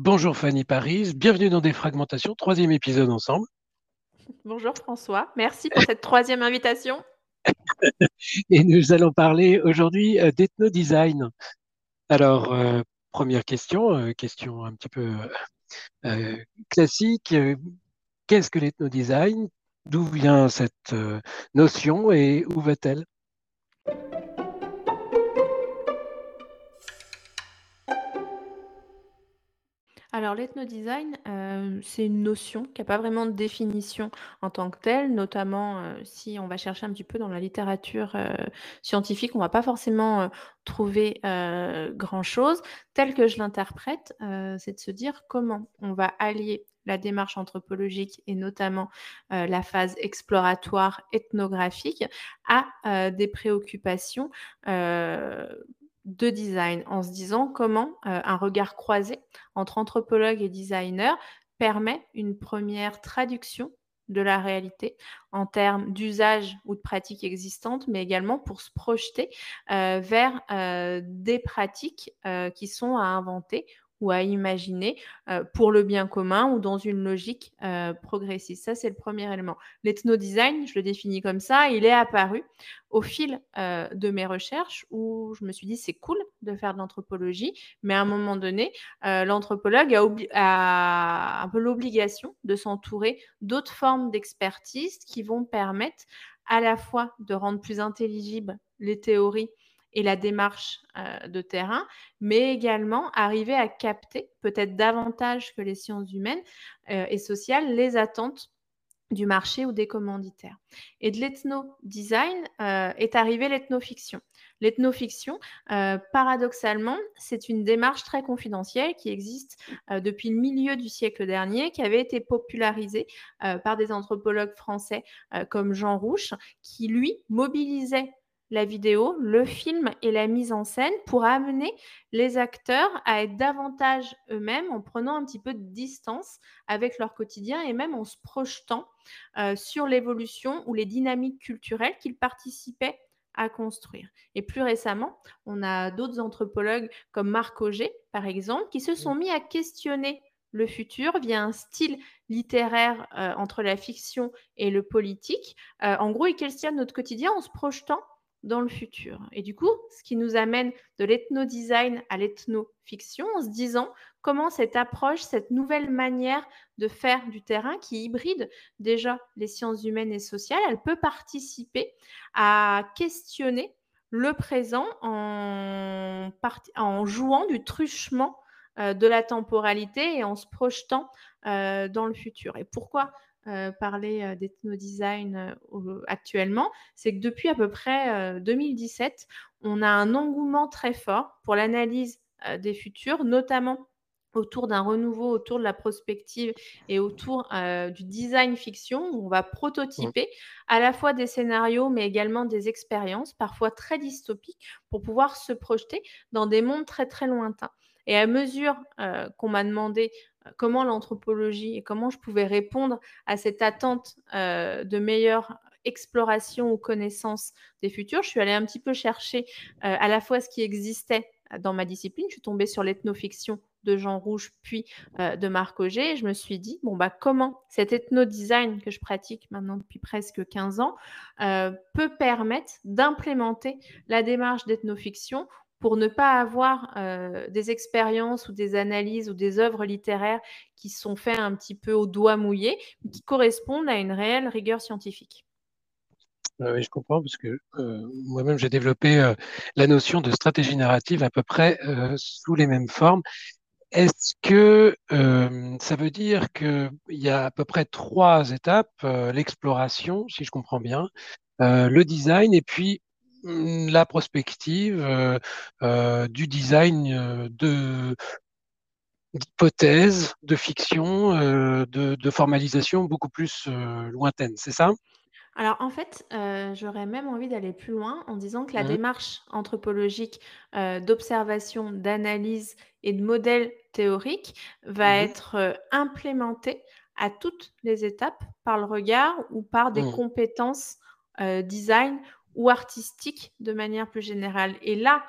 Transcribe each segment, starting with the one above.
Bonjour Fanny Paris, bienvenue dans Défragmentation, troisième épisode ensemble. Bonjour François, merci pour cette troisième invitation. Et nous allons parler aujourd'hui euh, d'ethnodesign. Alors, euh, première question, euh, question un petit peu classique. Qu'est-ce que l'ethnodesign? D'où vient cette notion et où va-t-elle? Alors l'ethnodesign, euh, c'est une notion qui n'a pas vraiment de définition en tant que telle, notamment euh, si on va chercher un petit peu dans la littérature euh, scientifique, on ne va pas forcément trouver grand-chose. Tel que je l'interprète, c'est de se dire comment on va allier la démarche anthropologique et notamment la phase exploratoire ethnographique à des préoccupations de design en se disant comment euh, un regard croisé entre anthropologue et designer permet une première traduction de la réalité en termes d'usage ou de pratiques existantes, mais également pour se projeter euh, vers euh, des pratiques qui sont à inventer ou à imaginer euh, pour le bien commun ou dans une logique euh, progressiste. Ça, c'est le premier élément. L'ethno-design, je le définis comme ça, il est apparu au fil euh, de mes recherches où je me suis dit c'est cool de faire de l'anthropologie, mais à un moment donné, l'anthropologue a, a, un peu l'obligation de s'entourer d'autres formes d'expertise qui vont permettre à la fois de rendre plus intelligibles les théories et la démarche euh, de terrain, mais également arriver à capter peut-être davantage que les sciences humaines euh, et sociales les attentes du marché ou des commanditaires. Et de l'ethno-design euh, est arrivée l'ethnofiction. L'ethnofiction, paradoxalement, c'est une démarche très confidentielle qui existe depuis le milieu du siècle dernier, qui avait été popularisée par des anthropologues français comme Jean Rouche, qui, lui, mobilisait la vidéo, le film et la mise en scène pour amener les acteurs à être davantage eux-mêmes en prenant un petit peu de distance avec leur quotidien et même en se projetant euh, sur l'évolution ou les dynamiques culturelles qu'ils participaient à construire. Et plus récemment, on a d'autres anthropologues comme Marc Auger, par exemple, qui se sont mis à questionner le futur via un style littéraire euh, entre la fiction et le politique. Euh, en gros, ils questionnent notre quotidien en se projetant dans le futur. Et du coup, ce qui nous amène de l'ethno-design à l'ethno-fiction en se disant comment cette approche, cette nouvelle manière de faire du terrain qui hybride déjà les sciences humaines et sociales, elle peut participer à questionner le présent en, jouant du truchement euh, de la temporalité et en se projetant euh, dans le futur. Et pourquoi euh, parler euh, d'ethno-design euh, actuellement, c'est que depuis à peu près 2017, on a un engouement très fort pour l'analyse des futurs, notamment autour d'un renouveau, autour de la prospective et autour du design fiction, où on va prototyper à la fois des scénarios, mais également des expériences, parfois très dystopiques, pour pouvoir se projeter dans des mondes très très lointains. Et à mesure qu'on m'a demandé comment l'anthropologie et comment je pouvais répondre à cette attente euh, de meilleure exploration ou connaissance des futurs, je suis allée un petit peu chercher euh, à la fois ce qui existait dans ma discipline. Je suis tombée sur l'ethnofiction de Jean Rouge, puis euh, de Marc Auger. Et je me suis dit, bon, bah, comment cet ethno-design que je pratique maintenant depuis presque 15 ans peut permettre d'implémenter la démarche d'ethnofiction pour ne pas avoir des expériences ou des analyses ou des œuvres littéraires qui sont faites un petit peu au doigt mouillé, qui correspondent à une réelle rigueur scientifique. oui, je comprends, parce que moi-même, j'ai développé la notion de stratégie narrative à peu près sous les mêmes formes. Est-ce que ça veut dire qu'il y a à peu près trois étapes, l'exploration, si je comprends bien, le design et puis la prospective euh, euh, du design euh, de d'hypothèses, de fiction, de, de, formalisation beaucoup plus lointaine, c'est ça? Alors en fait, j'aurais même envie d'aller plus loin en disant que la mmh. démarche anthropologique, d'observation, d'analyse et de modèle théorique va mmh être, implémentée à toutes les étapes par le regard ou par des compétences, design ou artistique de manière plus générale. Et là,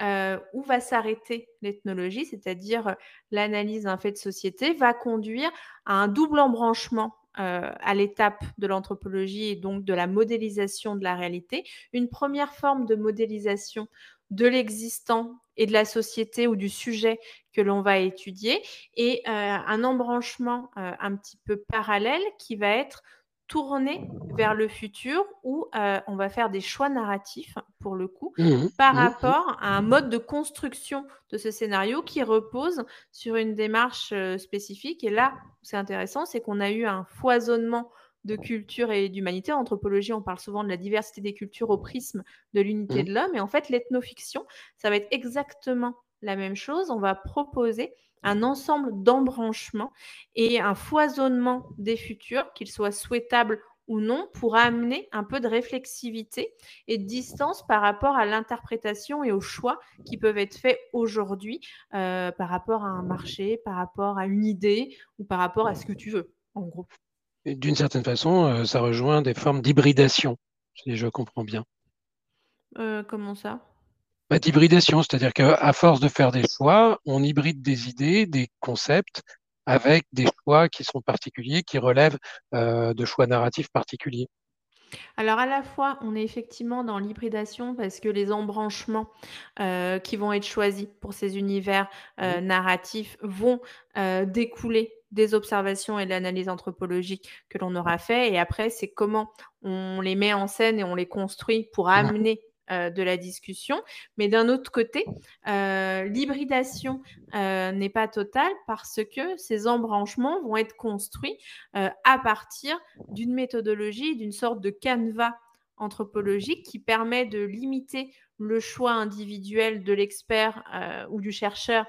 euh, où va s'arrêter l'ethnologie, c'est-à-dire euh, l'analyse d'un fait de société, va conduire à un double embranchement euh, à l'étape de l'anthropologie et donc de la modélisation de la réalité. Une première forme de modélisation de l'existant et de la société ou du sujet que l'on va étudier et un embranchement un petit peu parallèle qui va être tourner vers le futur où euh, on va faire des choix narratifs, pour le coup, mmh par mmh rapport à un mode de construction de ce scénario qui repose sur une démarche euh, spécifique. Et là, c'est intéressant, c'est qu'on a eu un foisonnement de culture et d'humanité. En anthropologie, on parle souvent de la diversité des cultures au prisme de l'unité mmh. de l'homme. Et en fait, l'ethnofiction, ça va être exactement la même chose. On va proposer un ensemble d'embranchements et un foisonnement des futurs, qu'ils soient souhaitables ou non, pour amener un peu de réflexivité et de distance par rapport à l'interprétation et aux choix qui peuvent être faits aujourd'hui euh, par rapport à un marché, par rapport à une idée ou par rapport à ce que tu veux, en gros. D'une certaine façon, euh, ça rejoint des formes d'hybridation, si je comprends bien. Euh, comment ça? Bah, d'hybridation, c'est-à-dire qu'à force de faire des choix, on hybride des idées, des concepts avec des choix qui sont particuliers, qui relèvent euh, de choix narratifs particuliers. Alors à la fois, on est effectivement dans l'hybridation parce que les embranchements euh, qui vont être choisis pour ces univers euh, narratifs vont découler des observations et de l'analyse anthropologique que l'on aura fait. Et après, c'est comment on les met en scène et on les construit pour amener euh, de la discussion. Mais d'un autre côté, euh, l'hybridation euh, n'est pas totale parce que ces embranchements vont être construits à partir d'une méthodologie, d'une sorte de canevas anthropologique qui permet de limiter le choix individuel de l'expert ou du chercheur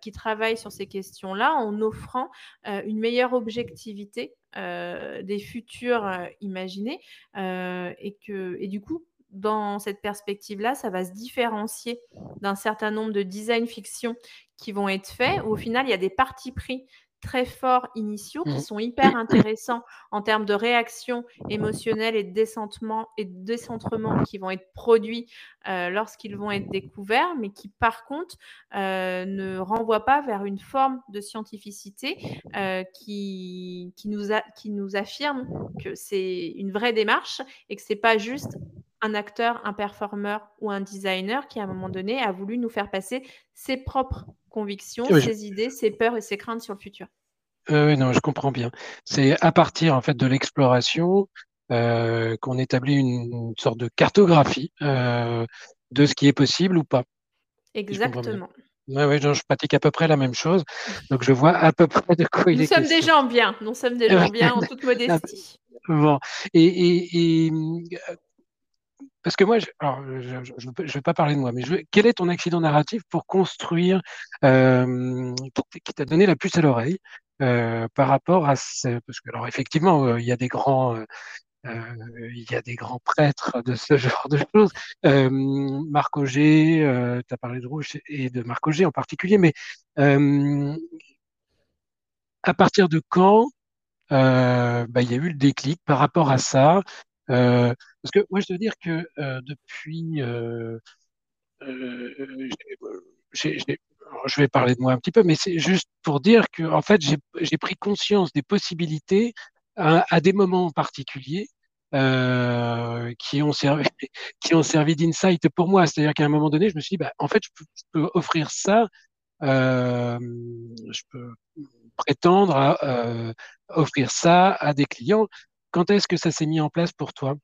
qui travaille sur ces questions-là en offrant une meilleure objectivité des futurs imaginés et du coup dans cette perspective-là, ça va se différencier d'un certain nombre de design fiction qui vont être faits, où au final, il y a des partis pris très forts initiaux qui mmh. sont hyper intéressants en termes de réaction émotionnelle et de décentrement, et de décentrement qui vont être produits euh, lorsqu'ils vont être découverts, mais qui par contre euh, ne renvoient pas vers une forme de scientificité euh, qui, qui, nous qui nous affirme que c'est une vraie démarche et que c'est pas juste un acteur, un performeur ou un designer qui, à un moment donné, a voulu nous faire passer ses propres convictions, ses idées, ses peurs et ses craintes sur le futur. oui, non, je comprends bien. C'est à partir en fait de l'exploration euh, qu'on établit une, sorte de cartographie euh, de ce qui est possible ou pas. Exactement. Oui, ouais, je pratique à peu près la même chose. Donc, je vois à peu près de quoi il est Nous sommes des gens bien. Nous sommes des gens bien en toute modestie. Bon. Et, et, parce que moi, je ne vais pas parler de moi, mais je, quel est ton accident narratif pour construire, euh, qui, t'a donné la puce à l'oreille euh, par rapport à ce, parce que alors effectivement, euh, il y a des grands, euh, euh, il y a des grands prêtres de ce genre de choses. Marc Auger, tu as parlé de Rouge et de Marc Auger en particulier, mais à partir de quand bah, il y a eu le déclic par rapport à ça parce que moi, je dois dire que euh, depuis, euh, je vais parler de moi un petit peu, mais c'est juste pour dire que en fait, j'ai pris conscience des possibilités à, des moments particuliers euh, qui ont servi, qui ont servi d'insight pour moi. C'est-à-dire qu'à un moment donné, je me suis dit, bah, en fait, je peux, offrir ça, euh, je peux prétendre à euh, offrir ça à des clients. Quand est-ce que ça s'est mis en place pour toi?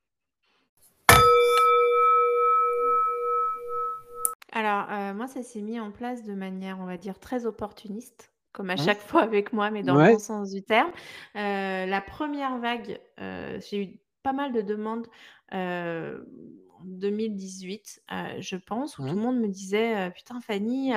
Alors, moi, ça s'est mis en place de manière, on va dire, très opportuniste comme à mmh. chaque fois avec moi, mais dans le bon sens du terme. la première vague, j'ai eu pas mal de demandes en 2018, je pense, où tout le mmh. monde me disait Putain, Fanny,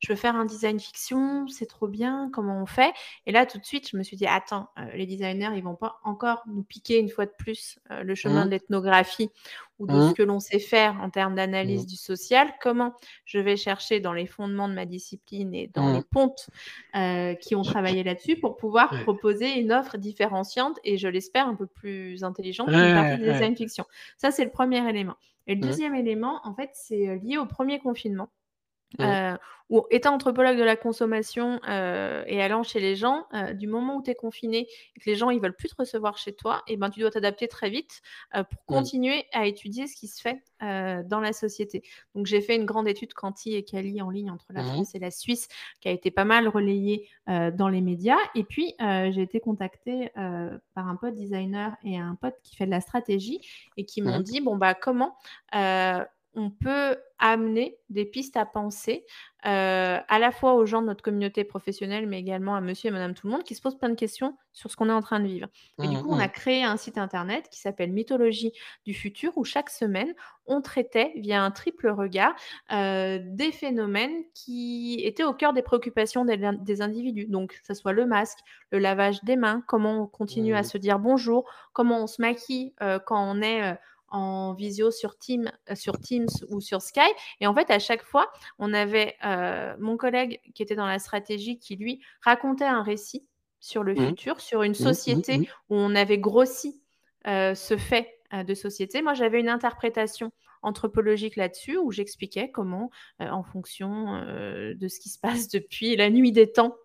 je veux faire un design fiction, c'est trop bien, comment on fait? Et là, tout de suite, je me suis dit Attends, les designers, ils vont pas encore nous piquer une fois de plus le chemin mmh. de l'ethnographie ou de ce mmh. que l'on sait faire en termes d'analyse du social. Comment je vais chercher dans les fondements de ma discipline et dans les pontes qui ont travaillé là-dessus pour pouvoir proposer une offre différenciante et, je l'espère, un peu plus intelligente qu'une partie de design fiction? Ça, c'est le premier élément. Et le deuxième élément, en fait, c'est lié au premier confinement. Euh, ou étant anthropologue de la consommation euh, et allant chez les gens, euh, du moment où tu es confiné et que les gens ils veulent plus te recevoir chez toi, et eh ben, tu dois t'adapter très vite pour mmh. continuer à étudier ce qui se fait dans la société. Donc j'ai fait une grande étude Canti et Cali en ligne entre la mmh France et la Suisse qui a été pas mal relayée dans les médias. Et puis j'ai été contactée par un pote designer et un pote qui fait de la stratégie et qui m'ont dit bon bah comment on peut amener des pistes à penser euh, à la fois aux gens de notre communauté professionnelle, mais également à monsieur et madame tout le monde qui se posent plein de questions sur ce qu'on est en train de vivre. Et du mmh, coup, on a mmh. créé un site internet qui s'appelle Mythologie du futur, où chaque semaine, on traitait via un triple regard euh, des phénomènes qui étaient au cœur des préoccupations des, individus. Donc, que ce soit le masque, le lavage des mains, comment on continue à mmh. se dire bonjour, comment on se maquille euh, quand on est en visio sur, Team, euh, sur Teams ou sur Skype. Et en fait, à chaque fois, on avait euh, mon collègue qui était dans la stratégie qui, lui, racontait un récit sur le mmh. futur, sur une mmh, société mmh, où on avait grossi euh, ce fait de société. Moi, j'avais une interprétation anthropologique là-dessus où j'expliquais comment, en fonction de ce qui se passe depuis la nuit des temps,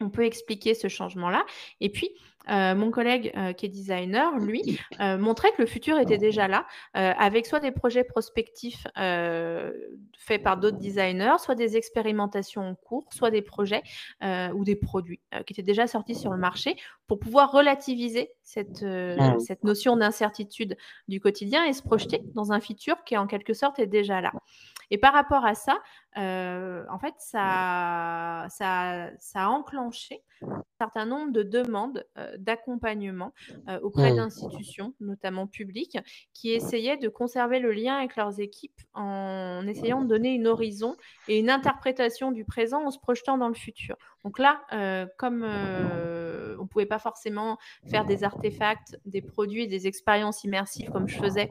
on peut expliquer ce changement-là. Et puis, euh, mon collègue euh, qui est designer, lui, euh, montrait que le futur était déjà là, avec soit des projets prospectifs faits par d'autres designers, soit des expérimentations en cours, soit des projets ou des produits qui étaient déjà sortis sur le marché pour pouvoir relativiser cette, mmh. cette notion d'incertitude du quotidien et se projeter dans un futur qui, en quelque sorte, est déjà là. Et par rapport à ça, en fait, ça, ça, ça a enclenché un certain nombre de demandes d'accompagnement auprès mmh. d'institutions, notamment publiques, qui essayaient de conserver le lien avec leurs équipes en essayant de donner une horizon et une interprétation du présent en se projetant dans le futur. Donc là, comme on ne pouvait pas forcément faire des artefacts, des produits, des expériences immersives comme je faisais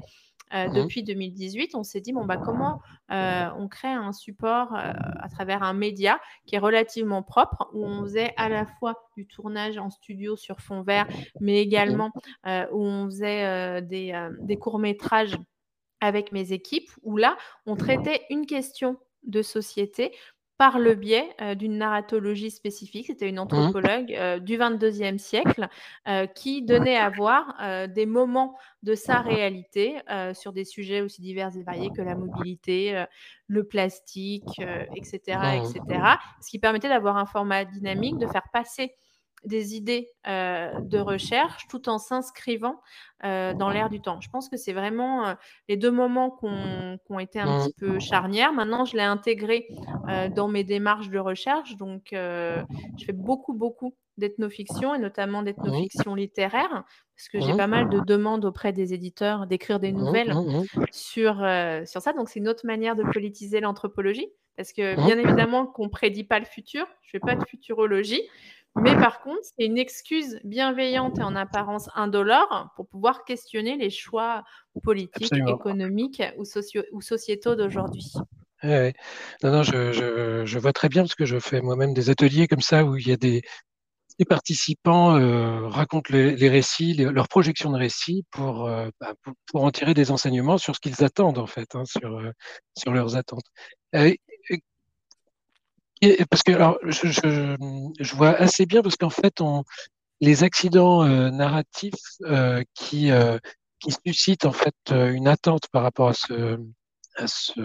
euh, mmh depuis 2018, on s'est dit bon bah comment euh, on crée un support euh, à travers un média qui est relativement propre où on faisait à la fois du tournage en studio sur fond vert, mais mmh également où on faisait des, des courts métrages avec mes équipes où là on traitait une question de société par le biais d'une narratologie spécifique. C'était une mmh anthropologue du 22e siècle qui donnait à voir des moments de sa réalité sur des sujets aussi divers et variés que la mobilité, le plastique, etc., etc. Ce qui permettait d'avoir un format dynamique, de faire passer des idées de recherche tout en s'inscrivant dans l'air du temps. Je pense que c'est vraiment les deux moments qui ont, été un petit peu charnières. Maintenant, je l'ai intégré dans mes démarches de recherche. Donc, je fais beaucoup, beaucoup d'ethnofiction et notamment d'ethnofiction littéraire parce que j'ai pas mal de demandes auprès des éditeurs d'écrire des nouvelles sur, sur ça. Donc, c'est une autre manière de politiser l'anthropologie parce que bien évidemment qu'on prédit pas le futur. Je fais pas de futurologie. Mais par contre, c'est une excuse bienveillante et en apparence indolore pour pouvoir questionner les choix politiques, économiques ou, ou sociétaux d'aujourd'hui. Non, non, je, vois très bien parce que je fais moi-même des ateliers comme ça où il y a des, participants euh, racontent les, récits, leurs projections de récits pour, euh, bah, pour, en tirer des enseignements sur ce qu'ils attendent en fait, hein, sur, euh, sur leurs attentes parce que alors, je, je, vois assez bien parce qu'en fait, on, les accidents euh, narratifs euh, qui, euh, qui suscite en fait une attente par rapport à ce, à, ce,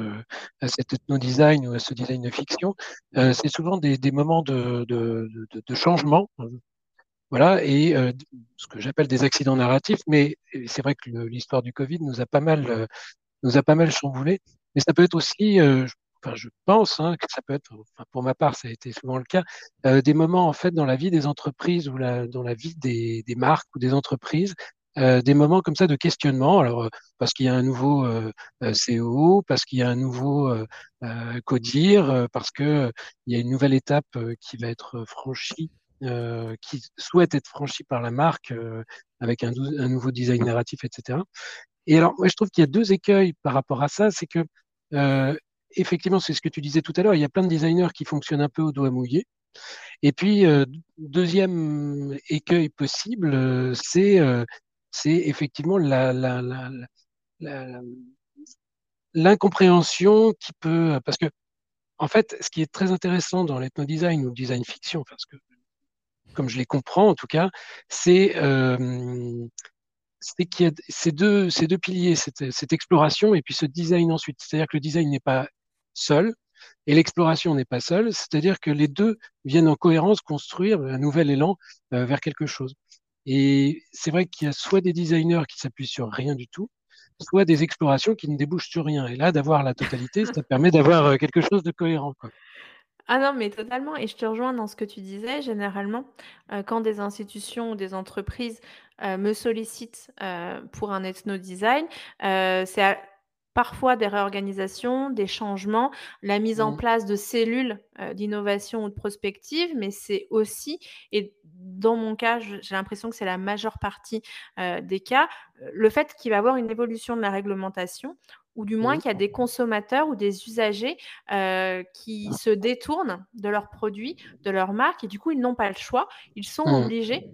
à cet ethno-design ou à ce design de fiction, c'est souvent des, des moments de, de, de, de, changement. Voilà, et ce que j'appelle des accidents narratifs, mais c'est vrai que l'histoire du Covid nous a pas mal, nous a pas mal chamboulé. Mais ça peut être aussi, enfin, je pense hein, que ça peut être, pour ma part, ça a été souvent le cas, euh, des moments en fait dans la vie des entreprises ou dans la vie des, marques ou des entreprises, euh, des moments comme ça de questionnement. Alors euh, parce qu'il y a un nouveau CEO, parce qu'il y a un nouveau codir, parce que il y a une nouvelle étape qui va être franchie. qui souhaite être franchie par la marque avec un, nouveau design narratif, etc. Et alors, moi, je trouve qu'il y a deux écueils par rapport à ça. C'est que effectivement, c'est ce que tu disais tout à l'heure, il y a plein de designers qui fonctionnent un peu au doigt mouillé. Et puis, euh, deuxième écueil possible, euh, c'est euh, effectivement l'incompréhension qui peut... Parce que, en fait, ce qui est très intéressant dans l'ethno-design ou le design fiction, parce que, comme je les comprends en tout cas, c'est c'est qu'il y a ces deux, ces deux piliers, cette, exploration et puis ce design ensuite. C'est-à-dire que le design n'est pas seul et l'exploration n'est pas seule, c'est-à-dire que les deux viennent en cohérence construire un nouvel élan euh, vers quelque chose. Et c'est vrai qu'il y a soit des designers qui s'appuient sur rien du tout, soit des explorations qui ne débouchent sur rien. Et là, d'avoir la totalité, ça permet d'avoir euh, quelque chose de cohérent. Ah non, mais totalement. Et je te rejoins dans ce que tu disais. Généralement, euh, quand des institutions ou des entreprises me sollicitent pour un ethno-design, c'est parfois des réorganisations, des changements, la mise en mmh. place de cellules d'innovation ou de prospective, mais c'est aussi, et dans mon cas, j'ai l'impression que c'est la majeure partie des cas, le fait qu'il va y avoir une évolution de la réglementation ou du moins qu'il y a des consommateurs ou des usagers euh, qui se détournent de leurs produits, de leur marque, et du coup, ils n'ont pas le choix. Ils sont mmh. obligés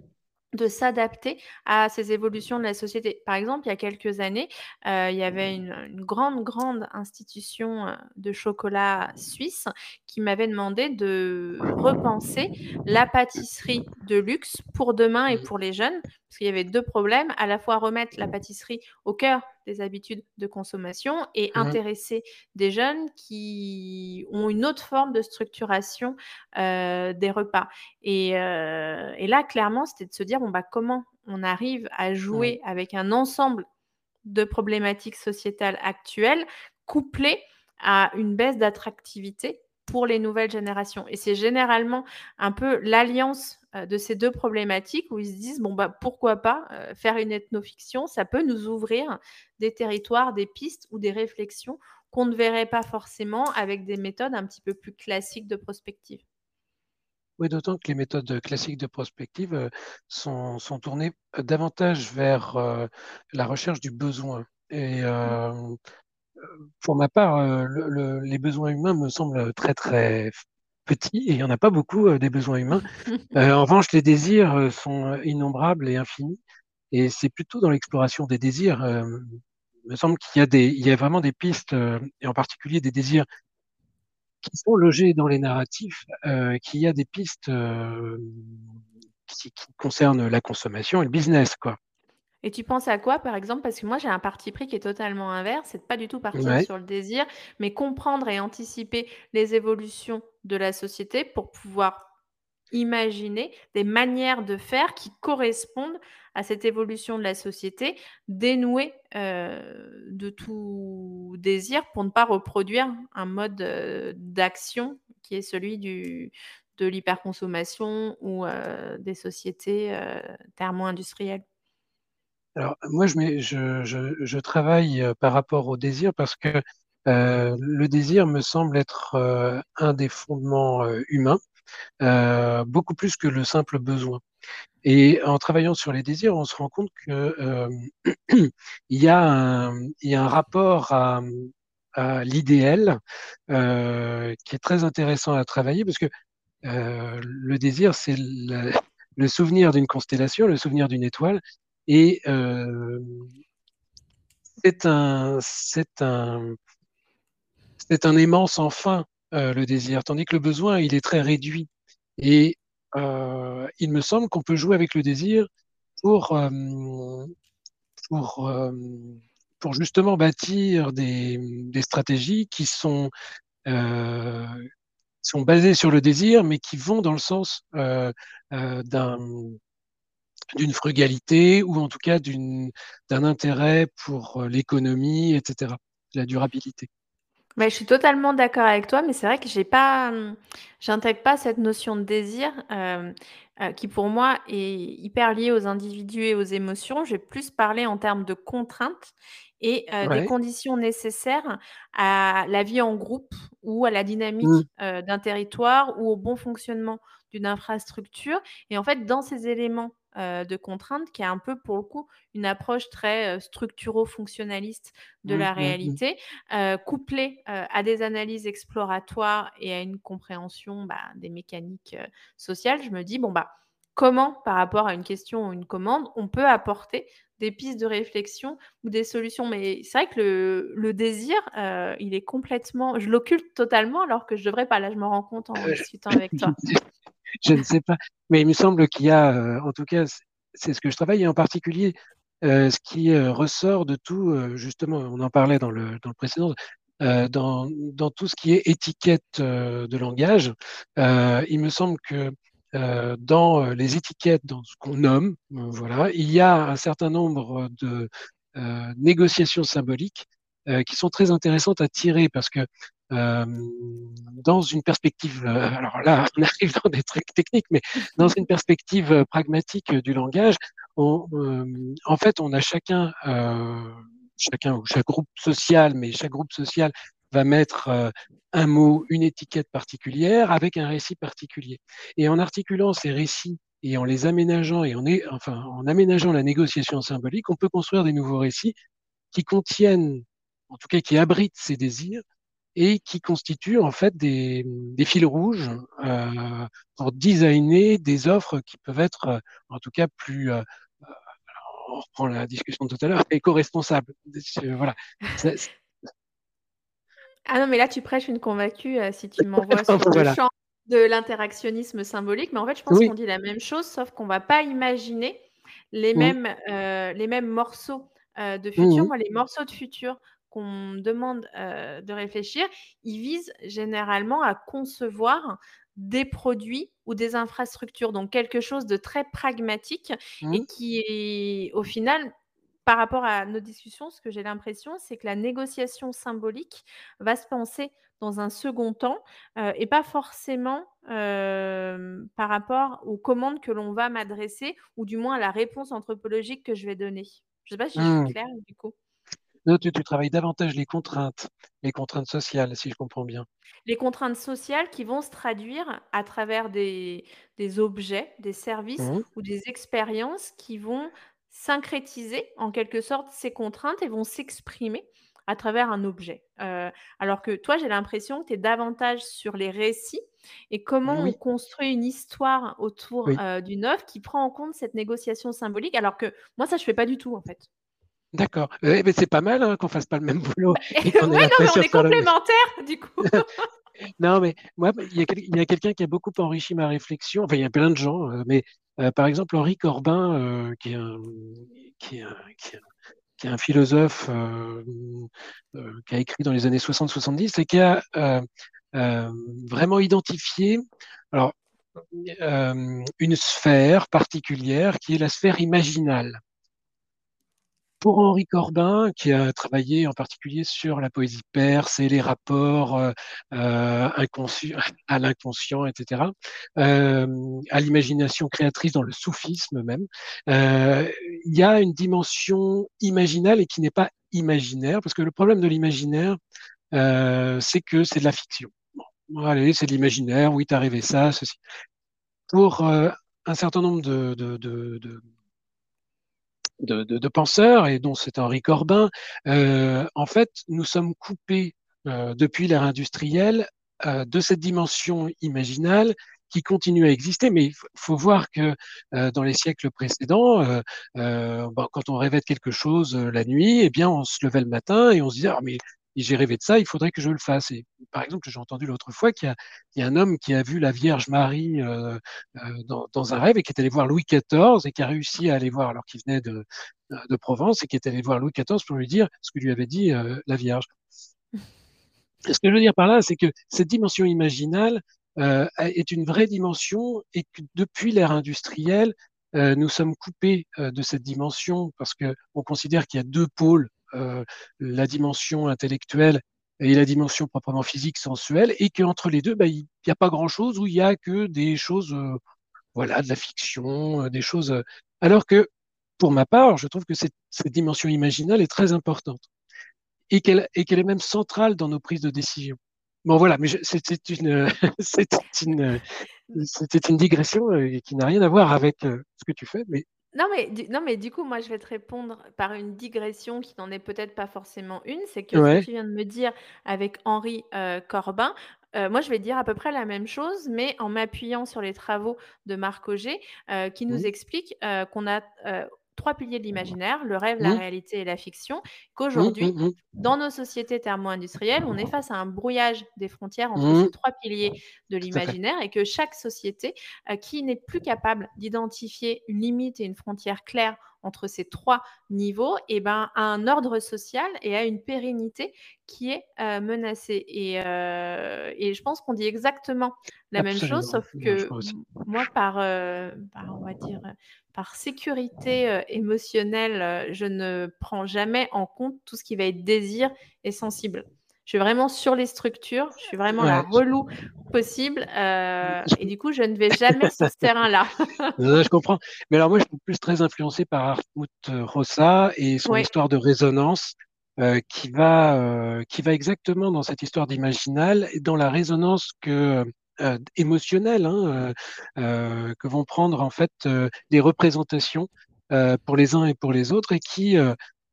de s'adapter à ces évolutions de la société. Par exemple, il y a quelques années, euh, il y avait une, grande, grande institution euh, de chocolat suisse qui m'avait demandé de repenser la pâtisserie de luxe pour demain et pour les jeunes, parce qu'il y avait deux problèmes, à la fois remettre la pâtisserie au cœur des habitudes de consommation et mmh intéresser des jeunes qui ont une autre forme de structuration euh, des repas. Et, et, là, clairement, c'était de se dire, bon, bah, comment on arrive à jouer avec un ensemble de problématiques sociétales actuelles couplées à une baisse d'attractivité pour les nouvelles générations. Et c'est généralement un peu l'alliance euh, de ces deux problématiques où ils se disent bon bah pourquoi pas euh, faire une ethnofiction, ça peut nous ouvrir des territoires, des pistes ou des réflexions qu'on ne verrait pas forcément avec des méthodes un petit peu plus classiques de prospective. Oui, d'autant que les méthodes classiques de prospective euh, sont, sont tournées davantage vers la recherche du besoin. Et mmh. Pour ma part, les besoins humains me semblent très très petits et il n'y en a pas beaucoup des besoins humains. en revanche, les désirs sont innombrables et infinis. Et c'est plutôt dans l'exploration des désirs. il me semble qu'il y a des, il y a vraiment des pistes, et en particulier des désirs qui sont logés dans les narratifs, euh, qu'il y a des pistes qui, qui, concernent la consommation et le business, quoi. Et tu penses à quoi, par exemple? Parce que moi, j'ai un parti pris qui est totalement inverse. C'est pas du tout partir sur le désir, mais comprendre et anticiper les évolutions de la société pour pouvoir imaginer des manières de faire qui correspondent à cette évolution de la société, dénouée euh, de tout désir pour ne pas reproduire un mode euh, d'action qui est celui du, de l'hyperconsommation ou euh, des sociétés thermo-industrielles. Alors, moi, je, travaille par rapport au désir parce que le désir me semble être un des fondements humains, beaucoup plus que le simple besoin. Et en travaillant sur les désirs, on se rend compte que il, y a un, rapport à, l'idéal qui est très intéressant à travailler parce que le désir, c'est le souvenir d'une constellation, le souvenir d'une étoile, et euh, c'est un, un, aimant sans fin, euh, le désir, tandis que le besoin, il est très réduit. Et euh, il me semble qu'on peut jouer avec le désir pour, justement bâtir des, stratégies qui sont basées sur le désir, mais qui vont dans le sens d'un d'une frugalité ou en tout cas d'un intérêt pour l'économie, etc., la durabilité. Mais je suis totalement d'accord avec toi, mais c'est vrai que j'ai pas, hum, j'intègre pas cette notion de désir, euh, euh, qui pour moi est hyper liée aux individus et aux émotions. Je vais plus parler en termes de contraintes et euh, des conditions nécessaires à la vie en groupe ou à la dynamique mmh. d'un territoire ou au bon fonctionnement d'une infrastructure. Et en fait, dans ces éléments euh, de contraintes, qui est un peu pour le coup une approche très euh, structuro-fonctionnaliste de la mmh, mmh, mmh. réalité, euh, couplée à des analyses exploratoires et à une compréhension bah, des mécaniques sociales. Je me dis, bon, bah, comment, par rapport à une question ou une commande, on peut apporter des pistes de réflexion ou des solutions? Mais c'est vrai que le, désir, il est complètement... Je l'occulte totalement alors que je devrais pas. Là, je me rends compte en discutant avec toi. je ne sais pas. Mais il me semble qu'il y a, euh, en tout cas, c'est ce que je travaille, et en particulier, euh, ce qui euh, ressort de tout, justement, on en parlait dans le, dans le précédent, dans, dans, tout ce qui est étiquette de langage, il me semble que dans les étiquettes, dans ce qu'on nomme, voilà, il y a un certain nombre de négociations symboliques qui sont très intéressantes à tirer parce que euh, dans une perspective, euh, alors là, on arrive dans des trucs techniques, mais dans une perspective euh, pragmatique du langage, on, en fait, on a chacun, chacun ou chaque groupe social, mais chaque groupe social va mettre un mot, une étiquette particulière avec un récit particulier. Et en articulant ces récits et en les aménageant et en, enfin, en aménageant la négociation symbolique, on peut construire des nouveaux récits qui contiennent, en tout cas qui abritent ces désirs, et qui constituent en fait des, des fils rouges euh, pour designer des offres qui peuvent être euh, en tout cas plus euh, on reprend la discussion de tout à l'heure, éco-responsables. Voilà. Ah non, mais là, tu prêches une convaincue si tu m'envoies sur le champ de l'interactionnisme symbolique. Mais en fait, je pense qu'on dit la même chose, sauf qu'on ne va pas imaginer les, mêmes, les mêmes morceaux de futur. Moi, les morceaux de futur qu'on demande de réfléchir, ils visent généralement à concevoir des produits ou des infrastructures, donc quelque chose de très pragmatique et mmh. qui est au final par rapport à nos discussions, ce que j'ai l'impression, c'est que la négociation symbolique va se penser dans un second temps et pas forcément par rapport aux commandes que l'on va m'adresser ou du moins à la réponse anthropologique que je vais donner. Je ne sais pas si je suis mmh. claire du coup tu, travailles davantage les contraintes, les contraintes sociales, si je comprends bien. Les contraintes sociales qui vont se traduire à travers des, objets, des services mmh. ou des expériences qui vont syncrétiser en quelque sorte ces contraintes et vont s'exprimer à travers un objet. Euh, alors que toi, j'ai l'impression que tu es davantage sur les récits et comment on construit une histoire autour euh, d'une œuvre qui prend en compte cette négociation symbolique, alors que moi, ça, je fais pas du tout en fait. D'accord. mais c'est pas mal hein, qu'on fasse pas le même boulot. oui, non, mais on est complémentaires, du coup. non, mais moi, il y a, quelqu'un qui a beaucoup enrichi ma réflexion. Enfin, il y a plein de gens, euh, mais euh, par exemple, Henri Corbin, euh, qui, est un, qui, qui, est un, philosophe qui a écrit dans les années 60-70 et qui a vraiment identifié alors, une sphère particulière qui est la sphère imaginale pour Henri Corbin, qui a travaillé en particulier sur la poésie perse et les rapports euh, euh à l'inconscient, etc., euh, à l'imagination créatrice dans le soufisme même, euh, il y a une dimension imaginale et qui n'est pas imaginaire, parce que le problème de l'imaginaire, euh, c'est que c'est de la fiction. Bon, allez, c'est de l'imaginaire, oui, t'as rêvé ça, ceci. Pour un certain nombre de, de, de, de de, penseurs, et dont c'est Henri Corbin, euh, en fait, nous sommes coupés euh, depuis l'ère industrielle euh, de cette dimension imaginale qui continue à exister, mais il faut voir que dans les siècles précédents, quand on rêvait de quelque chose la nuit, eh bien, on se levait le matin et on se disait, ah, mais j'ai rêvé de ça, il faudrait que je le fasse. Et par exemple, j'ai entendu l'autre fois qu'il y, a un homme qui a vu la Vierge Marie euh, dans, dans, un rêve et qui est allé voir Louis XIV et qui a réussi à aller voir, alors qu'il venait de, de, Provence, et qui est allé voir Louis XIV pour lui dire ce que lui avait dit la Vierge. Ce que je veux dire par là, c'est que cette dimension imaginale euh, est une vraie dimension et que depuis l'ère industrielle, euh, nous sommes coupés euh, de cette dimension parce que on considère qu'il y a deux pôles, la dimension intellectuelle et la dimension proprement physique, sensuelle, et qu'entre les deux, bah, il n'y a pas grand-chose où il y a que des choses, voilà, de la fiction, des choses. Alors que, pour ma part, je trouve que cette, dimension imaginale est très importante et qu'elle est même centrale dans nos prises de décision. Bon voilà, mais c'était une, c'était une, une digression euh, qui n'a rien à voir avec euh, ce que tu fais, mais non mais, du, non, mais du coup, moi, je vais te répondre par une digression qui n'en est peut-être pas forcément une. C'est que ce que tu viens de me dire avec Henri euh, Corbin, moi, je vais dire à peu près la même chose, mais en m'appuyant sur les travaux de Marc Auger, qui nous explique qu'on a trois piliers de l'imaginaire, le rêve, la mmh. réalité et la fiction, qu'aujourd'hui, mmh, mmh, dans nos sociétés thermo-industrielles, on est face à un brouillage des frontières entre ces trois piliers de l'imaginaire et que chaque société euh, qui n'est plus capable d'identifier une limite et une frontière claire entre ces trois niveaux, et eh ben, a un ordre social et a une pérennité qui est euh, menacée. Et, euh, et, je pense qu'on dit exactement la même chose, sauf que moi, par, par, on va dire, par sécurité euh, émotionnelle, euh, je ne prends jamais en compte tout ce qui va être désir et sensible. Je suis vraiment sur les structures, je suis vraiment la relou possible. Euh, et du coup, je ne vais jamais sur ce terrain-là. je comprends. Mais alors, moi, je suis plus très influencé par Hartmut Rossa et son histoire de résonance. qui va qui va exactement dans cette histoire d'imaginal et dans la résonance que euh, émotionnelles hein, euh, euh, que vont prendre en fait des représentations pour les uns et pour les autres et qui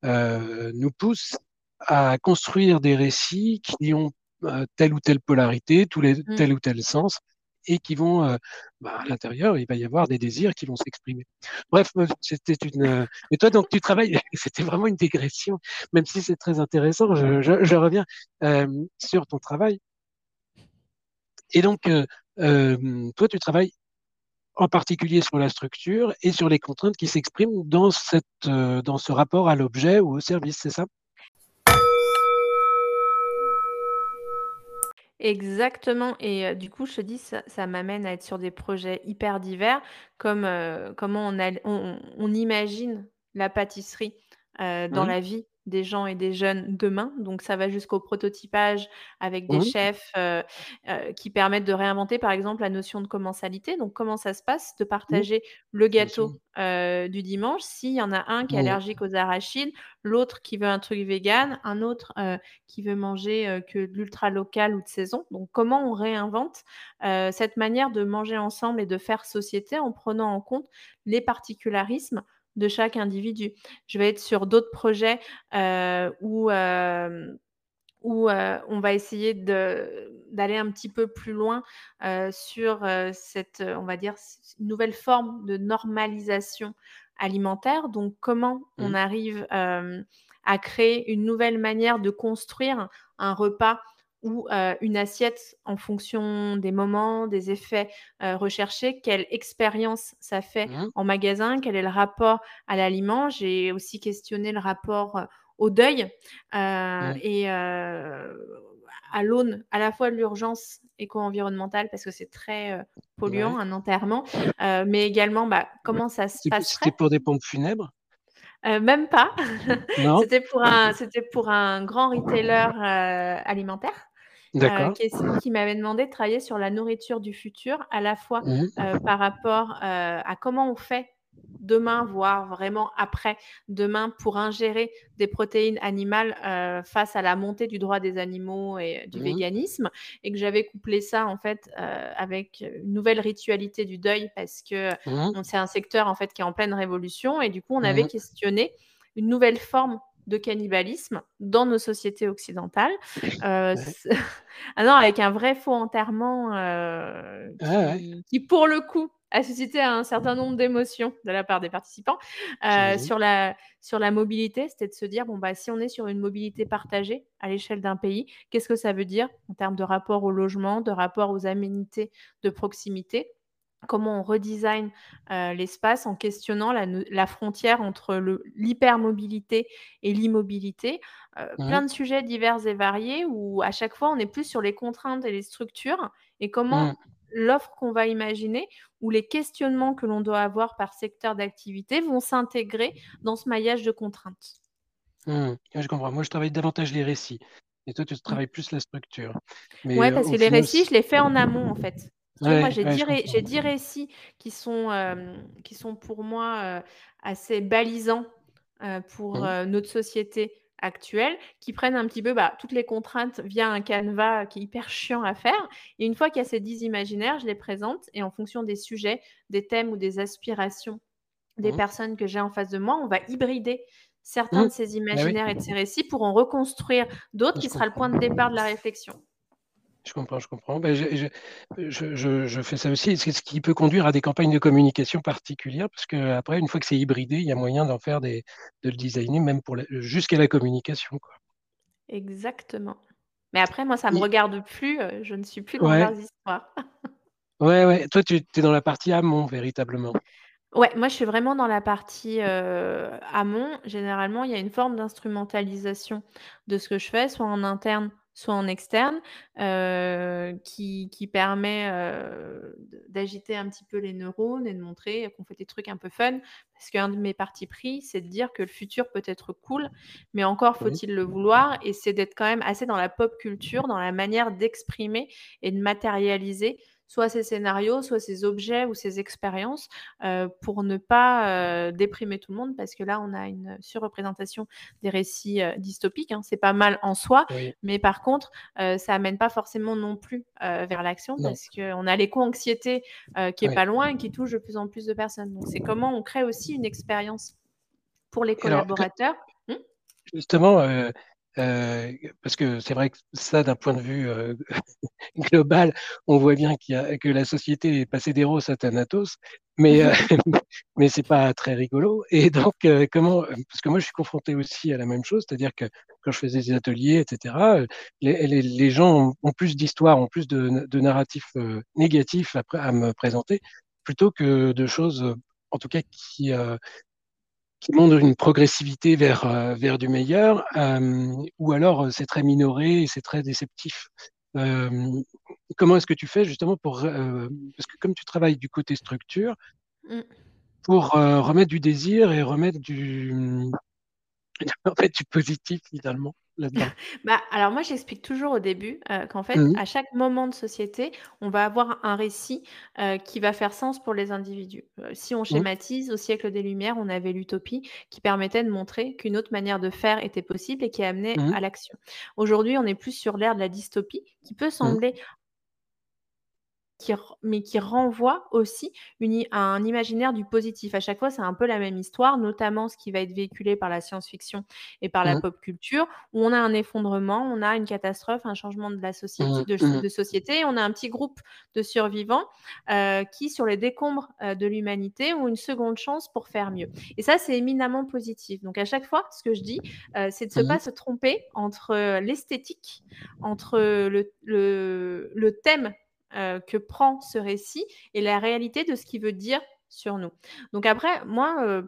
nous poussent à construire des récits qui ont telle ou telle polarité, tous les, mmh. tel ou tel sens, et qui vont, bah, à l'intérieur, il va y avoir des désirs qui vont s'exprimer. Bref, c'était une. Et toi, donc, tu travailles. c'était vraiment une dégression, même si c'est très intéressant. Je, je, je reviens sur ton travail. Et donc, euh, euh, toi, tu travailles en particulier sur la structure et sur les contraintes qui s'expriment dans, cette, euh, dans ce rapport à l'objet ou au service, c'est ça? Exactement. Et du coup, je te dis, ça, m'amène à être sur des projets hyper divers, comme comment on, on, imagine la pâtisserie dans mmh. la vie des gens et des jeunes demain. Donc ça va jusqu'au prototypage avec des chefs euh, euh, qui permettent de réinventer par exemple la notion de commensalité. Donc comment ça se passe de partager le gâteau euh, du dimanche? S'il y en a un qui est allergique aux arachides, l'autre qui veut un truc vegan, un autre qui veut manger que de l'ultra local ou de saison. Donc comment on réinvente cette manière de manger ensemble et de faire société en prenant en compte les particularismes de chaque individu. Je vais être sur d'autres projets euh, où, euh, où euh, on va essayer d'aller un petit peu plus loin sur cette, on va dire, nouvelle forme de normalisation alimentaire. Donc, comment on mmh. arrive à créer une nouvelle manière de construire un repas ou une assiette en fonction des moments, des effets recherchés, quelle expérience ça fait mmh. en magasin, quel est le rapport à l'aliment? J'ai aussi questionné le rapport au deuil mmh. et à l'aune à la fois de l'urgence éco-environnementale parce que c'est très polluant un enterrement, mais également bah, comment ça se passe. C'était pour des pompes funèbres? Même pas. c'était pour un, c'était pour un grand retailer alimentaire. Euh, qui, m'avait demandé de travailler sur la nourriture du futur, à la fois mmh. euh, par rapport euh, à comment on fait demain, voire vraiment après demain, pour ingérer des protéines animales face à la montée du droit des animaux et du mmh. véganisme, et que j'avais couplé ça en fait avec une nouvelle ritualité du deuil parce que mmh. c'est un secteur en fait qui est en pleine révolution, et du coup on avait questionné une nouvelle forme de cannibalisme dans nos sociétés occidentales. Euh, ah non, avec un vrai faux enterrement euh, qui, pour le coup, a suscité un certain nombre d'émotions de la part des participants. Euh, sur, la, sur la mobilité, c'était de se dire, bon, bah, si on est sur une mobilité partagée à l'échelle d'un pays, qu'est-ce que ça veut dire en termes de rapport au logement, de rapport aux aménités de proximité? Comment on redesign euh, l'espace en questionnant la, frontière entre l'hypermobilité et l'immobilité. Euh, mmh plein de sujets divers et variés où à chaque fois on est plus sur les contraintes et les structures et comment mmh. l'offre qu'on va imaginer ou les questionnements que l'on doit avoir par secteur d'activité vont s'intégrer dans ce maillage de contraintes. Mmh. Je comprends. Moi, je travaille davantage les récits. Et toi, tu travailles plus la structure. Oui, parce que les récits, je les fais en amont, en fait moi, j'ai dix récits qui sont, qui sont pour moi assez balisants pour mmh. notre société actuelle, qui prennent un petit peu bah, toutes les contraintes via un canevas qui est hyper chiant à faire. Et une fois qu'il y a ces dix imaginaires, je les présente et en fonction des sujets, des thèmes ou des aspirations des mmh. personnes que j'ai en face de moi, on va hybrider certains mmh. de ces bah imaginaires et de ces récits pour en reconstruire d'autres qui sera le point de départ de la réflexion. Je comprends, je comprends. Ben, je, je, je, fais ça aussi, c'est ce qui peut conduire à des campagnes de communication particulières, parce qu'après, une fois que c'est hybridé, il y a moyen d'en faire des, de le designer, même pour jusqu'à la communication. Quoi. Exactement. Mais après, moi, ça ne me regarde plus, euh, je ne suis plus dans ouais. leurs histoires. ouais, ouais. Toi, tu es dans la partie amont, véritablement. Ouais, moi, je suis vraiment dans la partie euh, amont. Généralement, il y a une forme d'instrumentalisation de ce que je fais, soit en interne soit en externe, euh, qui, qui, permet euh, d'agiter un petit peu les neurones et de montrer qu'on fait des trucs un peu fun. Parce qu'un de mes partis pris, c'est de dire que le futur peut être cool, mais encore faut-il le vouloir. Et c'est d'être quand même assez dans la pop culture, dans la manière d'exprimer et de matérialiser soit ces scénarios, soit ces objets ou ces expériences, euh, pour ne pas euh, déprimer tout le monde, parce que là, on a une surreprésentation des récits euh, dystopiques. Hein. C'est pas mal en soi, mais par contre, ça amène pas forcément non plus vers l'action, parce qu'on a l'éco-anxiété qui est pas loin et qui touche de plus en plus de personnes. Donc, c'est comment on crée aussi une expérience pour les collaborateurs. Hum? justement, euh, parce que c'est vrai que ça, d'un point de vue euh, global, on voit bien qu'il y a, que la société est passée d'Eros à Thanatos, mais, euh, mais c'est pas très rigolo. Et donc, euh, comment, parce que moi, je suis confronté aussi à la même chose, c'est-à-dire que quand je faisais des ateliers, etc., les, les, les gens ont, plus d'histoires, ont plus de, de narratifs négatifs à, à, me présenter, plutôt que de choses, en tout cas, qui, qui montre une progressivité vers, euh, vers du meilleur, euh, ou alors euh, c'est très minoré et c'est très déceptif. comment est-ce que tu fais justement pour... parce que comme tu travailles du côté structure, mm. pour remettre du désir et remettre du, en fait, du positif finalement? Bah, alors moi, j'explique toujours au début euh, qu'en fait, mmh à chaque moment de société, on va avoir un récit euh, qui va faire sens pour les individus. Euh, si on mmh. schématise, au siècle des Lumières, on avait l'utopie qui permettait de montrer qu'une autre manière de faire était possible et qui amenait mmh à l'action. Aujourd'hui, on est plus sur l'ère de la dystopie, qui peut sembler mais qui renvoie aussi à un imaginaire du positif. À chaque fois, c'est un peu la même histoire, notamment ce qui va être véhiculé par la science-fiction et par la mmh. pop culture, où on a un effondrement, on a une catastrophe, un changement de la société, mmh. de, mmh. société, on a un petit groupe de survivants euh, qui, sur les décombres euh, de l'humanité, ont une seconde chance pour faire mieux. Et ça, c'est éminemment positif. Donc à chaque fois, ce que je dis, euh, c'est de ne pas se tromper entre l'esthétique, entre le, le thème euh, que prend ce récit et la réalité de ce qu'il veut dire sur nous. Donc après, moi, euh,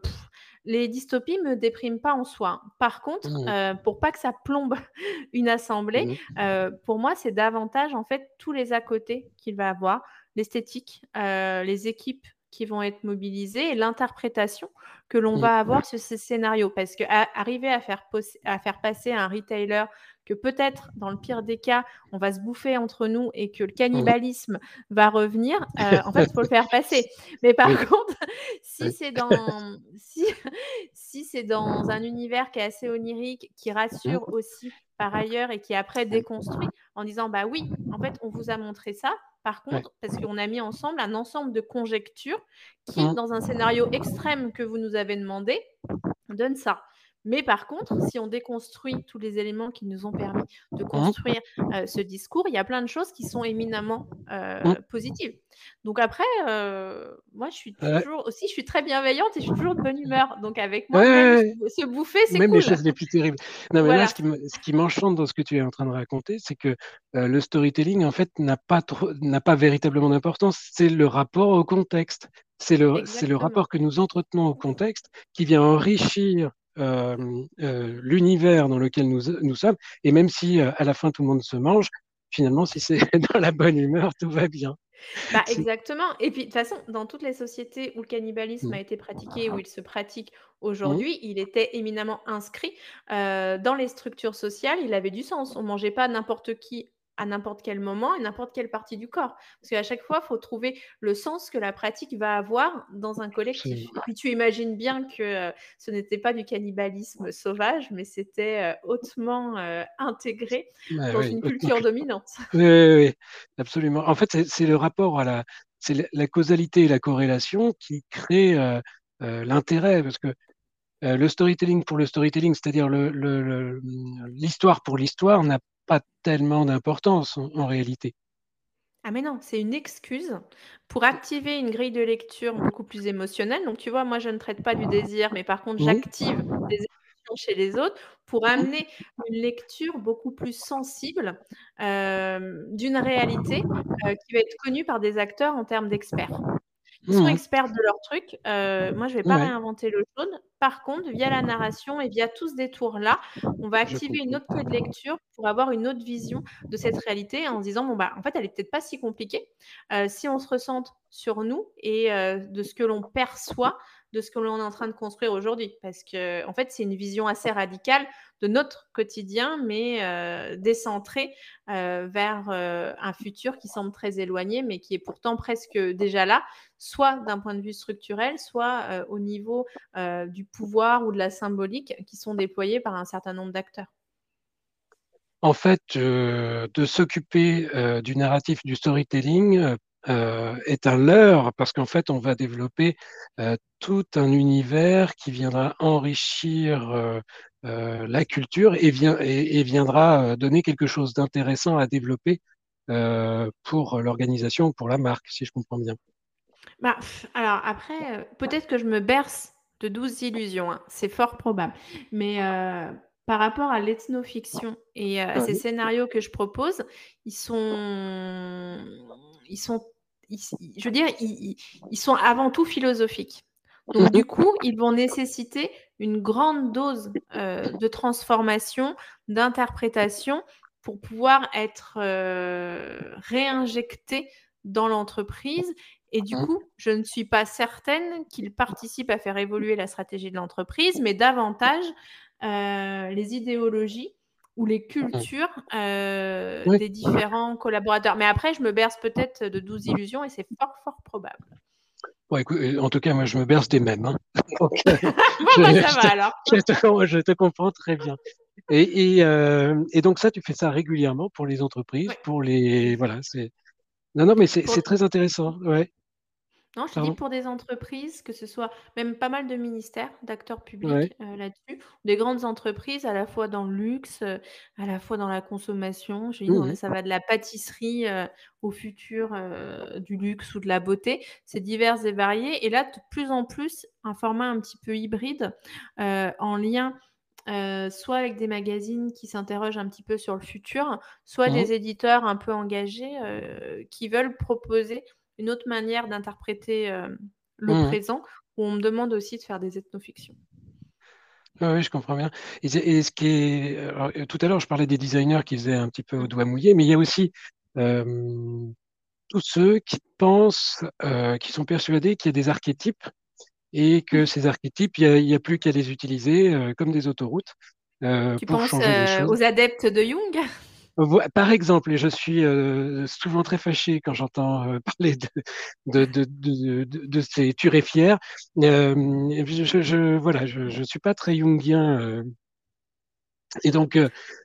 les dystopies me dépriment pas en soi. Par contre, mmh. euh, pour pas que ça plombe une assemblée, mmh. pour moi, c'est davantage en fait tous les à côté qu'il va avoir, l'esthétique, les équipes qui vont être mobilisées et l'interprétation que l'on mmh. va avoir sur ces scénarios. Parce que arriver à faire, à faire passer un retailer que peut-être, dans le pire des cas, on va se bouffer entre nous et que le cannibalisme va revenir, euh, en fait, il faut le faire passer. Mais par contre, si c'est dans, si, si c'est dans un univers qui est assez onirique, qui rassure aussi par ailleurs et qui est après déconstruit en disant, bah oui, en fait, on vous a montré ça, par contre, parce qu'on a mis ensemble un ensemble de conjectures qui, mmh. dans un scénario extrême que vous nous avez demandé, donne ça. Mais par contre, si on déconstruit tous les éléments qui nous ont permis de mmh. construire ce discours, il y a plein de choses qui sont éminemment mmh. positives. Donc après, moi, je suis toujours aussi, je suis très bienveillante et je suis toujours de bonne humeur. Donc avec moi, se bouffer, c'est cool. Même les choses les plus terribles. Non, mais là, ce qui m'enchante dans ce que tu es en train de raconter, c'est que le storytelling, en fait, n'a pas, n'a pas véritablement d'importance. C'est le rapport au contexte. C'est le, le rapport que nous entretenons au contexte qui vient enrichir l'univers dans lequel nous, nous, sommes. Et même si euh, à la fin tout le monde se mange, finalement, si c'est dans la bonne humeur, tout va bien. Bah, exactement. Et puis, de toute façon, dans toutes les sociétés où le cannibalisme mmh. a été pratiqué, où il se pratique mmh. aujourd'hui, il était éminemment inscrit dans les structures sociales. Il avait du sens. On mangeait pas n'importe qui à n'importe quel moment et n'importe quelle partie du corps. Parce qu'à chaque fois, il faut trouver le sens que la pratique va avoir dans un collectif. Et puis tu imagines bien que euh, ce n'était pas du cannibalisme sauvage, mais c'était euh, hautement euh, intégré dans une culture dominante. Oui, oui, absolument. En fait, c'est le rapport à la, c'est la causalité et la corrélation qui crée l'intérêt, parce que le storytelling pour le storytelling, c'est-à-dire l'histoire le, pour l'histoire, n'a pas tellement d'importance en, réalité. Ah mais non, c'est une excuse pour activer une grille de lecture beaucoup plus émotionnelle. Donc tu vois, moi je ne traite pas du désir, mais par contre j'active des émotions chez les autres pour amener une lecture beaucoup plus sensible euh, d'une réalité euh, qui va être connue par des acteurs en termes d'experts. Ils sont mmh. experts de leur truc. Euh, moi, je ne vais pas réinventer le jaune. Par contre, via la narration et via tous ces tours-là, on va activer une autre code de lecture pour avoir une autre vision de cette réalité en se disant, bon, bah, en fait, elle n'est peut-être pas si compliquée. Euh, si on se ressente sur nous et euh, de ce que l'on perçoit de ce que l'on est en train de construire aujourd'hui. Parce que, en fait, c'est une vision assez radicale de notre quotidien, mais euh, décentrée euh, vers euh, un futur qui semble très éloigné, mais qui est pourtant presque déjà là, soit d'un point de vue structurel, soit au niveau du pouvoir ou de la symbolique qui sont déployés par un certain nombre d'acteurs. En fait, de s'occuper du narratif du storytelling euh, est un leurre parce qu'en fait, on va développer euh, tout un univers qui viendra enrichir euh, la culture et, vient, et, viendra donner quelque chose d'intéressant à développer pour l'organisation, pour la marque, si je comprends bien. Bah, alors après, peut-être que je me berce de douze illusions, hein. c'est fort probable. Mais par rapport à l'ethnofiction et à ces scénarios que je propose, ils sont, ils sont je veux dire, ils, sont avant tout philosophiques. Donc, du coup, ils vont nécessiter une grande dose euh, de transformation, d'interprétation pour pouvoir être euh, réinjectés dans l'entreprise. Et du mmh. coup, je ne suis pas certaine qu'ils participent à faire évoluer la stratégie de l'entreprise, mais davantage euh, les idéologies ou les mmh. cultures euh, des différents collaborateurs. Mais après, je me berce peut-être de 12 illusions et c'est fort, fort probable. Euh, en tout cas, moi, je me berce des mêmes. Hein. Bah, ça va alors. Je te, comprends très bien. Et, euh, et, donc ça, tu fais ça régulièrement pour les entreprises, pour les voilà. C'est non, non, mais c'est très intéressant. Ouais. Non, je dis pour des entreprises, que ce soit même pas mal de ministères, d'acteurs publics euh, là-dessus, des grandes entreprises à la fois dans le luxe, euh, à la fois dans la consommation. Je dis, mmh ça va de la pâtisserie euh, au futur du luxe ou de la beauté. C'est divers et varié. Et là, de plus en plus, un format un petit peu hybride en lien. soit avec des magazines qui s'interrogent un petit peu sur le futur, soit des éditeurs un peu engagés qui veulent proposer une autre manière d'interpréter euh, le mmh présent, où on me demande aussi de faire des ethnofictions. oui, je comprends bien. Et, ce qui est, euh, tout à l'heure, je parlais des designers qui faisaient un petit peu au doigt mouillé, mais il y a aussi tous ceux qui pensent, euh, qui sont persuadés qu'il y a des archétypes et que ces archétypes, il n'y a, plus qu'à les utiliser comme des autoroutes. tu penses aux adeptes de Jung? Par exemple, je suis euh, souvent très fâché quand j'entends euh, parler de, de, de, de, ces turéfières. Euh, je, je, voilà, je ne suis pas très jungien. et donc,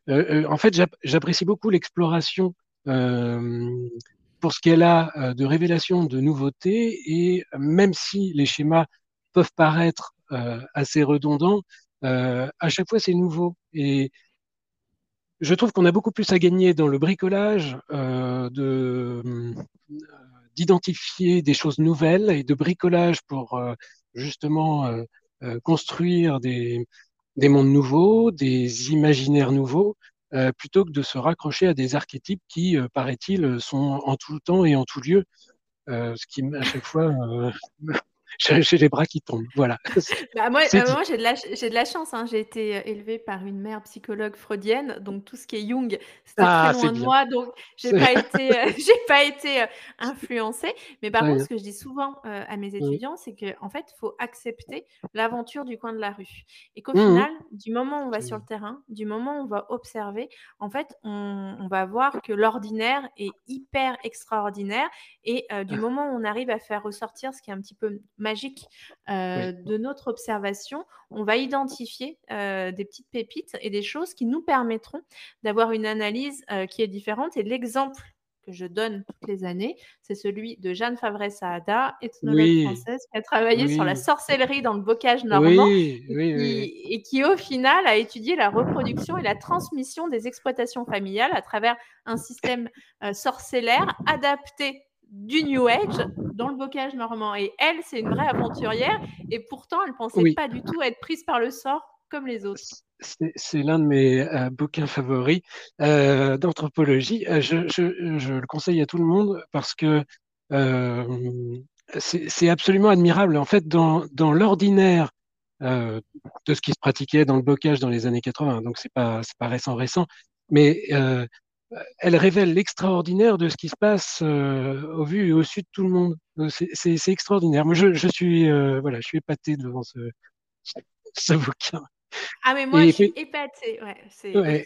en fait, j'apprécie beaucoup l'exploration pour ce qu'elle a de révélation, de nouveautés. Et même si les schémas peuvent paraître assez redondants, à chaque fois, c'est nouveau. Et je trouve qu'on a beaucoup plus à gagner dans le bricolage de d'identifier des choses nouvelles et de bricolage pour justement construire des, des mondes nouveaux, des imaginaires nouveaux, euh, plutôt que de se raccrocher à des archétypes qui, euh, paraît-il, sont en tout temps et en tout lieu, euh, ce qui à chaque fois j'ai les bras qui tombent. Voilà. Bah, moi, moi j'ai de la, j'ai de la chance. Hein. J'ai été euh, élevée par une mère psychologue freudienne, donc tout ce qui est Jung, c'était ah, très loin de moi, donc j'ai pas été, euh, j'ai pas été euh, influencée. Mais par contre, ce que je dis souvent à mes étudiants, c'est que en fait, faut accepter l'aventure du coin de la rue, et qu'au mmh final, du moment où on va sur le terrain, du moment où on va observer, en fait, on, on va voir que l'ordinaire est hyper extraordinaire, et du ah. moment où on arrive à faire ressortir ce qui est un petit peu magique. Euh, de notre observation, on va identifier euh, des petites pépites et des choses qui nous permettront d'avoir une analyse euh, qui est différente. Et l'exemple que je donne toutes les années, c'est celui de Jeanne Favret-Saada, ethnologue française, qui a travaillé sur la sorcellerie dans le bocage normand et, qui, au final, a étudié la reproduction et la transmission des exploitations familiales à travers un système sorcellaire adapté du New Age dans le bocage normand. Et elle, c'est une vraie aventurière. Et pourtant, elle ne pensait pas du tout être prise par le sort comme les autres. C'est l'un de mes euh, bouquins favoris euh, d'anthropologie. Euh, je, le conseille à tout le monde parce que c'est absolument admirable. En fait, dans, dans l'ordinaire de ce qui se pratiquait dans le bocage dans les années 80, donc c'est pas, pas récent récent, mais elle révèle l'extraordinaire de ce qui se passe euh, au vu et au su de tout le monde. Euh, c'est extraordinaire. Moi, je, suis, euh, voilà, je suis épaté devant ce, ce, bouquin. Ah, mais moi, je suis épaté. Ouais,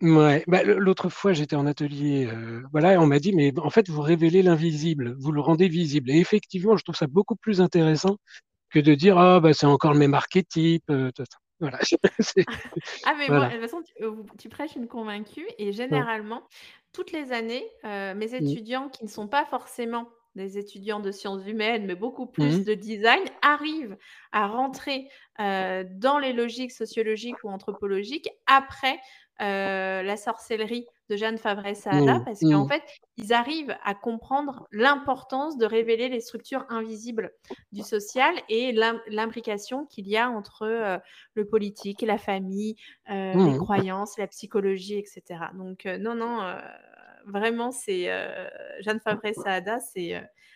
ouais. Bah, L'autre fois, j'étais en atelier, voilà, et on m'a dit, mais en fait, vous révélez l'invisible, vous le rendez visible. Et effectivement, je trouve ça beaucoup plus intéressant que de dire, ah, bah, c'est encore le même archétype. Voilà. ah, mais de toute façon, tu, euh, tu, prêches une convaincue et généralement, toutes les années, euh, mes mmh. étudiants qui ne sont pas forcément des étudiants de sciences humaines, mais beaucoup plus mmh. de design, arrivent à rentrer euh, dans les logiques sociologiques ou anthropologiques après la sorcellerie de Jeanne Favret-Saada, mmh, parce qu'en mmh. fait, ils arrivent à comprendre l'importance de révéler les structures invisibles du social et l'imbrication qu'il y a entre le politique, la famille, les croyances, la psychologie, etc. Donc, non, non, vraiment, c'est Jeanne Favret-Saada, c'est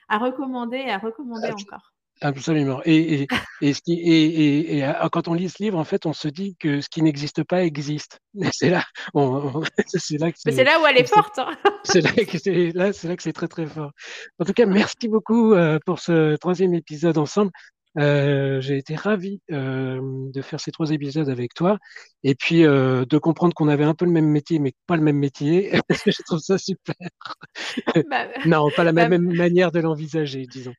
à recommander et à recommander ah, encore. Absolument. Et, et, et, et, quand on lit ce livre, en fait, on se dit que ce qui n'existe pas existe. C'est là, c'est là, c'est là où elle est forte. Hein. C'est là, là, c'est là que c'est très très fort. En tout cas, merci beaucoup euh, pour ce troisième épisode ensemble. Euh, j'ai été ravi euh, de faire ces trois épisodes avec toi et puis euh, de comprendre qu'on avait un peu le même métier mais pas le même métier. je trouve ça super. Bah, non, pas la bah, même manière de l'envisager, disons.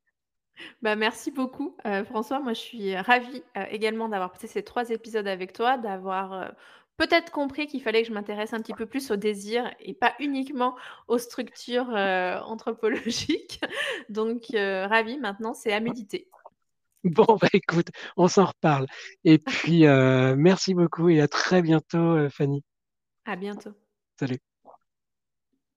Bah, merci beaucoup, François. Moi, je suis ravie, également d'avoir passé ces trois épisodes avec toi, d'avoir, peut-être compris qu'il fallait que je m'intéresse un petit peu plus au désir et pas uniquement aux structures, anthropologiques. Donc, ravie, maintenant, c'est à méditer. Bon, bah, écoute, on s'en reparle et puis, merci beaucoup et à très bientôt, Fanny. À bientôt. Salut.